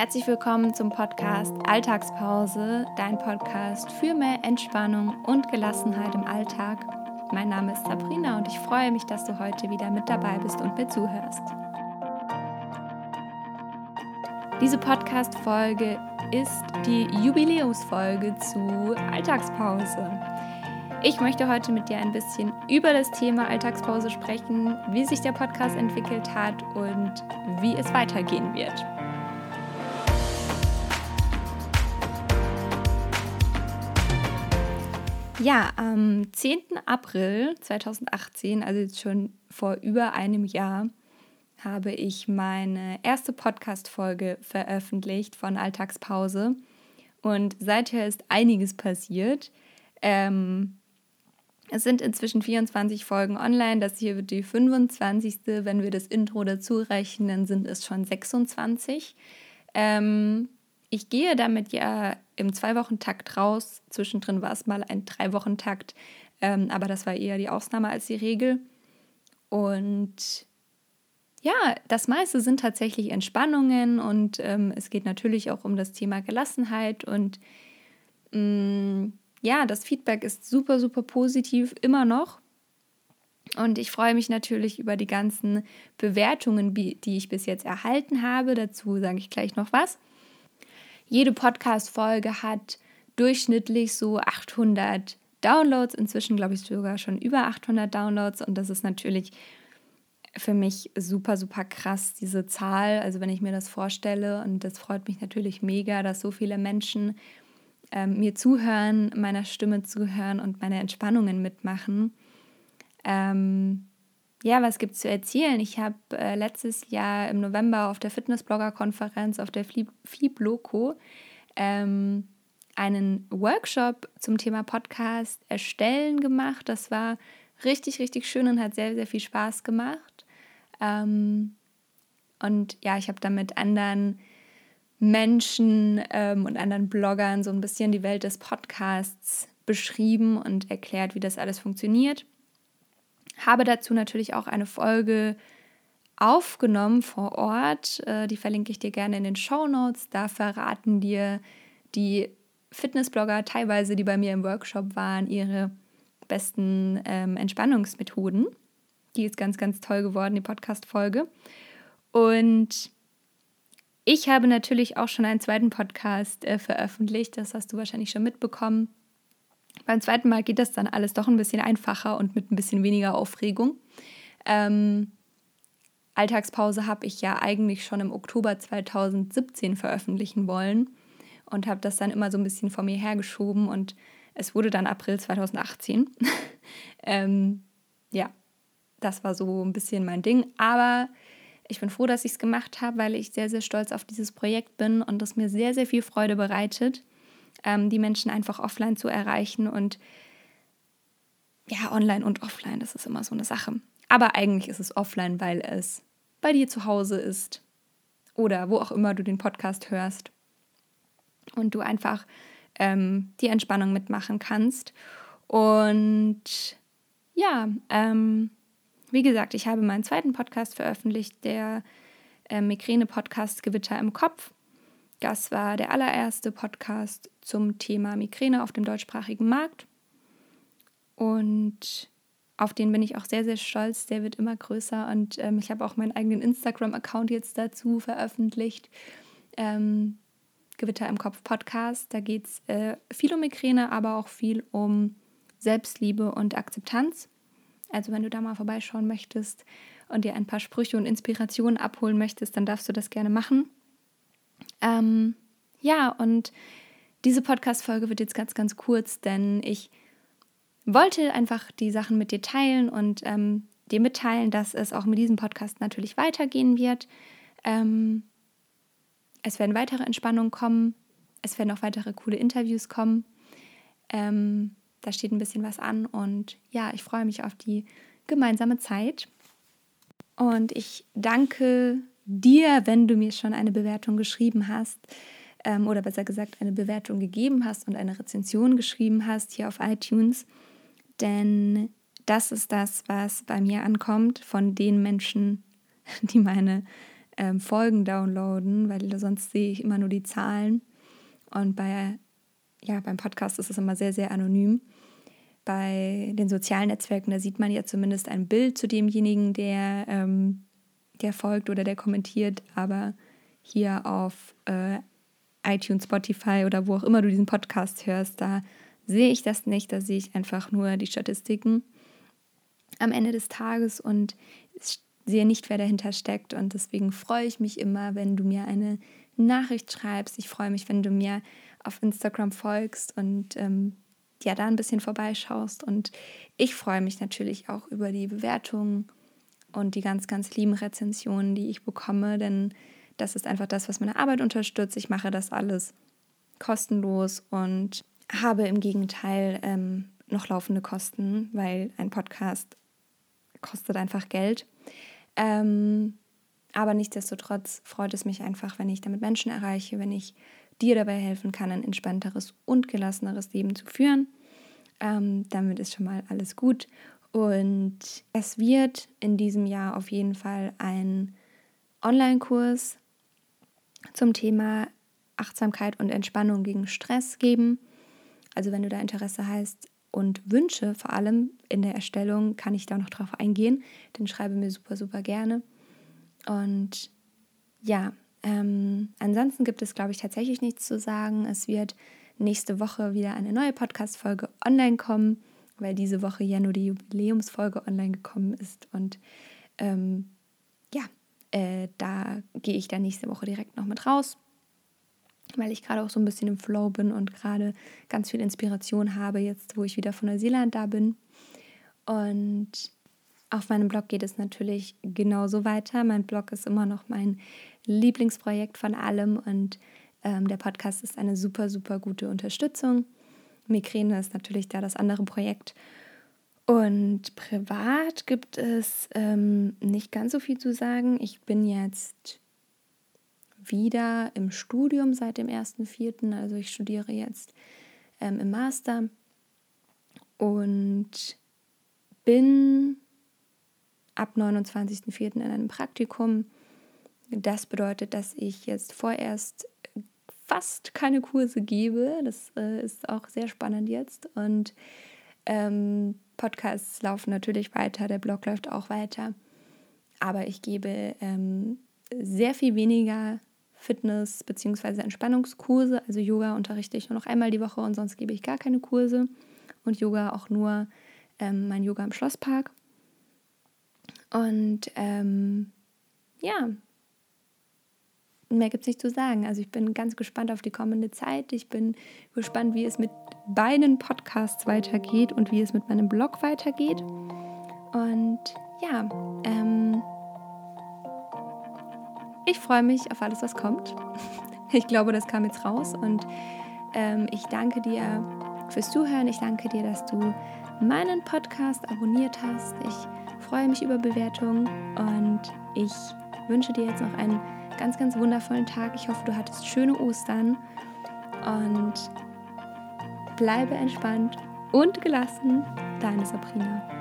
Herzlich willkommen zum Podcast Alltagspause, dein Podcast für mehr Entspannung und Gelassenheit im Alltag. Mein Name ist Sabrina und ich freue mich, dass du heute wieder mit dabei bist und mir zuhörst. Diese Podcast-Folge ist die Jubiläumsfolge zu Alltagspause. Ich möchte heute mit dir ein bisschen über das Thema Alltagspause sprechen, wie sich der Podcast entwickelt hat und wie es weitergehen wird. Ja, am 10. April 2018, also jetzt schon vor über einem Jahr, habe ich meine erste Podcast-Folge veröffentlicht von Alltagspause. Und seither ist einiges passiert. Ähm, es sind inzwischen 24 Folgen online. Das hier wird die 25. Wenn wir das Intro dazu rechnen, sind es schon 26. Ähm, ich gehe damit ja im Zwei-Wochen-Takt raus. Zwischendrin war es mal ein Drei-Wochen-Takt, ähm, aber das war eher die Ausnahme als die Regel. Und ja, das meiste sind tatsächlich Entspannungen und ähm, es geht natürlich auch um das Thema Gelassenheit und mh, mm, ja, das Feedback ist super, super positiv immer noch. Und ich freue mich natürlich über die ganzen Bewertungen, die ich bis jetzt erhalten habe. Dazu sage ich gleich noch was. Jede Podcast-Folge hat durchschnittlich so 800 Downloads, inzwischen glaube ich sogar schon über 800 Downloads und das ist natürlich für mich super, super krass, diese Zahl. Also wenn ich mir das vorstelle und das freut mich natürlich mega, dass so viele Menschen ähm, mir zuhören, meiner Stimme zuhören und meine Entspannungen mitmachen. Ähm, ja, was gibt es zu erzählen? Ich habe äh, letztes Jahr im November auf der Fitnessblogger-Konferenz auf der Flieb-Loco ähm, einen Workshop zum Thema Podcast erstellen gemacht. Das war richtig, richtig schön und hat sehr, sehr viel Spaß gemacht. Ähm, und ja, ich habe da mit anderen Menschen ähm, und anderen Bloggern so ein bisschen die Welt des Podcasts beschrieben und erklärt, wie das alles funktioniert. Habe dazu natürlich auch eine Folge aufgenommen vor Ort. Äh, die verlinke ich dir gerne in den Show Notes. Da verraten dir die Fitnessblogger, teilweise die bei mir im Workshop waren, ihre besten ähm, Entspannungsmethoden. Die ist ganz, ganz toll geworden, die Podcast-Folge. Und ich habe natürlich auch schon einen zweiten Podcast äh, veröffentlicht. Das hast du wahrscheinlich schon mitbekommen. Beim zweiten Mal geht das dann alles doch ein bisschen einfacher und mit ein bisschen weniger Aufregung. Ähm, Alltagspause habe ich ja eigentlich schon im Oktober 2017 veröffentlichen wollen und habe das dann immer so ein bisschen vor mir hergeschoben und es wurde dann April 2018. ähm, ja, das war so ein bisschen mein Ding. Aber ich bin froh, dass ich es gemacht habe, weil ich sehr, sehr stolz auf dieses Projekt bin und es mir sehr, sehr viel Freude bereitet ähm, die Menschen einfach offline zu erreichen. Und ja, online und offline, das ist immer so eine Sache. Aber eigentlich ist es offline, weil es bei dir zu Hause ist oder wo auch immer du den Podcast hörst und du einfach ähm, die Entspannung mitmachen kannst. Und ja, ähm, wie gesagt, ich habe meinen zweiten Podcast veröffentlicht, der äh, Migräne-Podcast Gewitter im Kopf. Das war der allererste Podcast zum Thema Migräne auf dem deutschsprachigen Markt. Und auf den bin ich auch sehr, sehr stolz. Der wird immer größer und ähm, ich habe auch meinen eigenen Instagram-Account jetzt dazu veröffentlicht. Ähm, Gewitter im Kopf Podcast. Da geht es äh, viel um Migräne, aber auch viel um Selbstliebe und Akzeptanz. Also wenn du da mal vorbeischauen möchtest und dir ein paar Sprüche und Inspirationen abholen möchtest, dann darfst du das gerne machen. Ähm, ja, und diese Podcast-Folge wird jetzt ganz, ganz kurz, denn ich wollte einfach die Sachen mit dir teilen und ähm, dir mitteilen, dass es auch mit diesem Podcast natürlich weitergehen wird. Ähm, es werden weitere Entspannungen kommen. Es werden auch weitere coole Interviews kommen. Ähm, da steht ein bisschen was an und ja, ich freue mich auf die gemeinsame Zeit. Und ich danke dir, wenn du mir schon eine Bewertung geschrieben hast ähm, oder besser gesagt eine Bewertung gegeben hast und eine Rezension geschrieben hast hier auf iTunes. Denn das ist das, was bei mir ankommt von den Menschen, die meine ähm, Folgen downloaden, weil sonst sehe ich immer nur die Zahlen. Und bei, ja, beim Podcast ist es immer sehr, sehr anonym. Bei den sozialen Netzwerken, da sieht man ja zumindest ein Bild zu demjenigen, der, ähm, der folgt oder der kommentiert. Aber hier auf äh, iTunes, Spotify oder wo auch immer du diesen Podcast hörst, da sehe ich das nicht. Da sehe ich einfach nur die Statistiken am Ende des Tages und sehe nicht, wer dahinter steckt. Und deswegen freue ich mich immer, wenn du mir eine Nachricht schreibst. Ich freue mich, wenn du mir auf Instagram folgst und ähm, ja, da ein bisschen vorbeischaust. Und ich freue mich natürlich auch über die Bewertungen und die ganz, ganz lieben Rezensionen, die ich bekomme, denn das ist einfach das, was meine Arbeit unterstützt. Ich mache das alles kostenlos und habe im Gegenteil ähm, noch laufende Kosten, weil ein Podcast kostet einfach Geld. Ähm, aber nichtsdestotrotz freut es mich einfach, wenn ich damit Menschen erreiche, wenn ich dir dabei helfen kann, ein entspannteres und gelasseneres Leben zu führen. Ähm, damit ist schon mal alles gut. Und es wird in diesem Jahr auf jeden Fall ein Online-Kurs zum Thema Achtsamkeit und Entspannung gegen Stress geben. Also wenn du da Interesse hast und Wünsche, vor allem in der Erstellung, kann ich da noch drauf eingehen. Dann schreibe mir super, super gerne. Und ja, ähm, ansonsten gibt es, glaube ich, tatsächlich nichts zu sagen. Es wird nächste Woche wieder eine neue Podcast-Folge online kommen, weil diese Woche ja nur die Jubiläumsfolge online gekommen ist. Und ähm, ja, äh, da gehe ich dann nächste Woche direkt noch mit raus, weil ich gerade auch so ein bisschen im Flow bin und gerade ganz viel Inspiration habe, jetzt wo ich wieder von Neuseeland da bin. Und auf meinem Blog geht es natürlich genauso weiter. Mein Blog ist immer noch mein Lieblingsprojekt von allem und ähm, der Podcast ist eine super, super gute Unterstützung. Migräne ist natürlich da das andere Projekt. Und privat gibt es ähm, nicht ganz so viel zu sagen. Ich bin jetzt wieder im Studium seit dem 1.4. Also ich studiere jetzt ähm, im Master und bin ab 29.04. in einem Praktikum. Das bedeutet, dass ich jetzt vorerst fast keine Kurse gebe. Das äh, ist auch sehr spannend jetzt. Und ähm, Podcasts laufen natürlich weiter, der Blog läuft auch weiter. Aber ich gebe ähm, sehr viel weniger Fitness- bzw. Entspannungskurse. Also Yoga unterrichte ich nur noch einmal die Woche und sonst gebe ich gar keine Kurse. Und Yoga auch nur ähm, mein Yoga im Schlosspark. Und ähm, ja, mehr gibt es nicht zu sagen. Also ich bin ganz gespannt auf die kommende Zeit. Ich bin gespannt, wie es mit beiden Podcasts weitergeht und wie es mit meinem Blog weitergeht. Und ja, ähm, ich freue mich auf alles, was kommt. Ich glaube, das kam jetzt raus und ähm, ich danke dir fürs Zuhören. Ich danke dir, dass du meinen Podcast abonniert hast. Ich freue mich über Bewertungen und ich wünsche dir jetzt noch einen ganz, ganz wundervollen Tag. Ich hoffe, du hattest schöne Ostern und bleibe entspannt und gelassen. Deine Sabrina.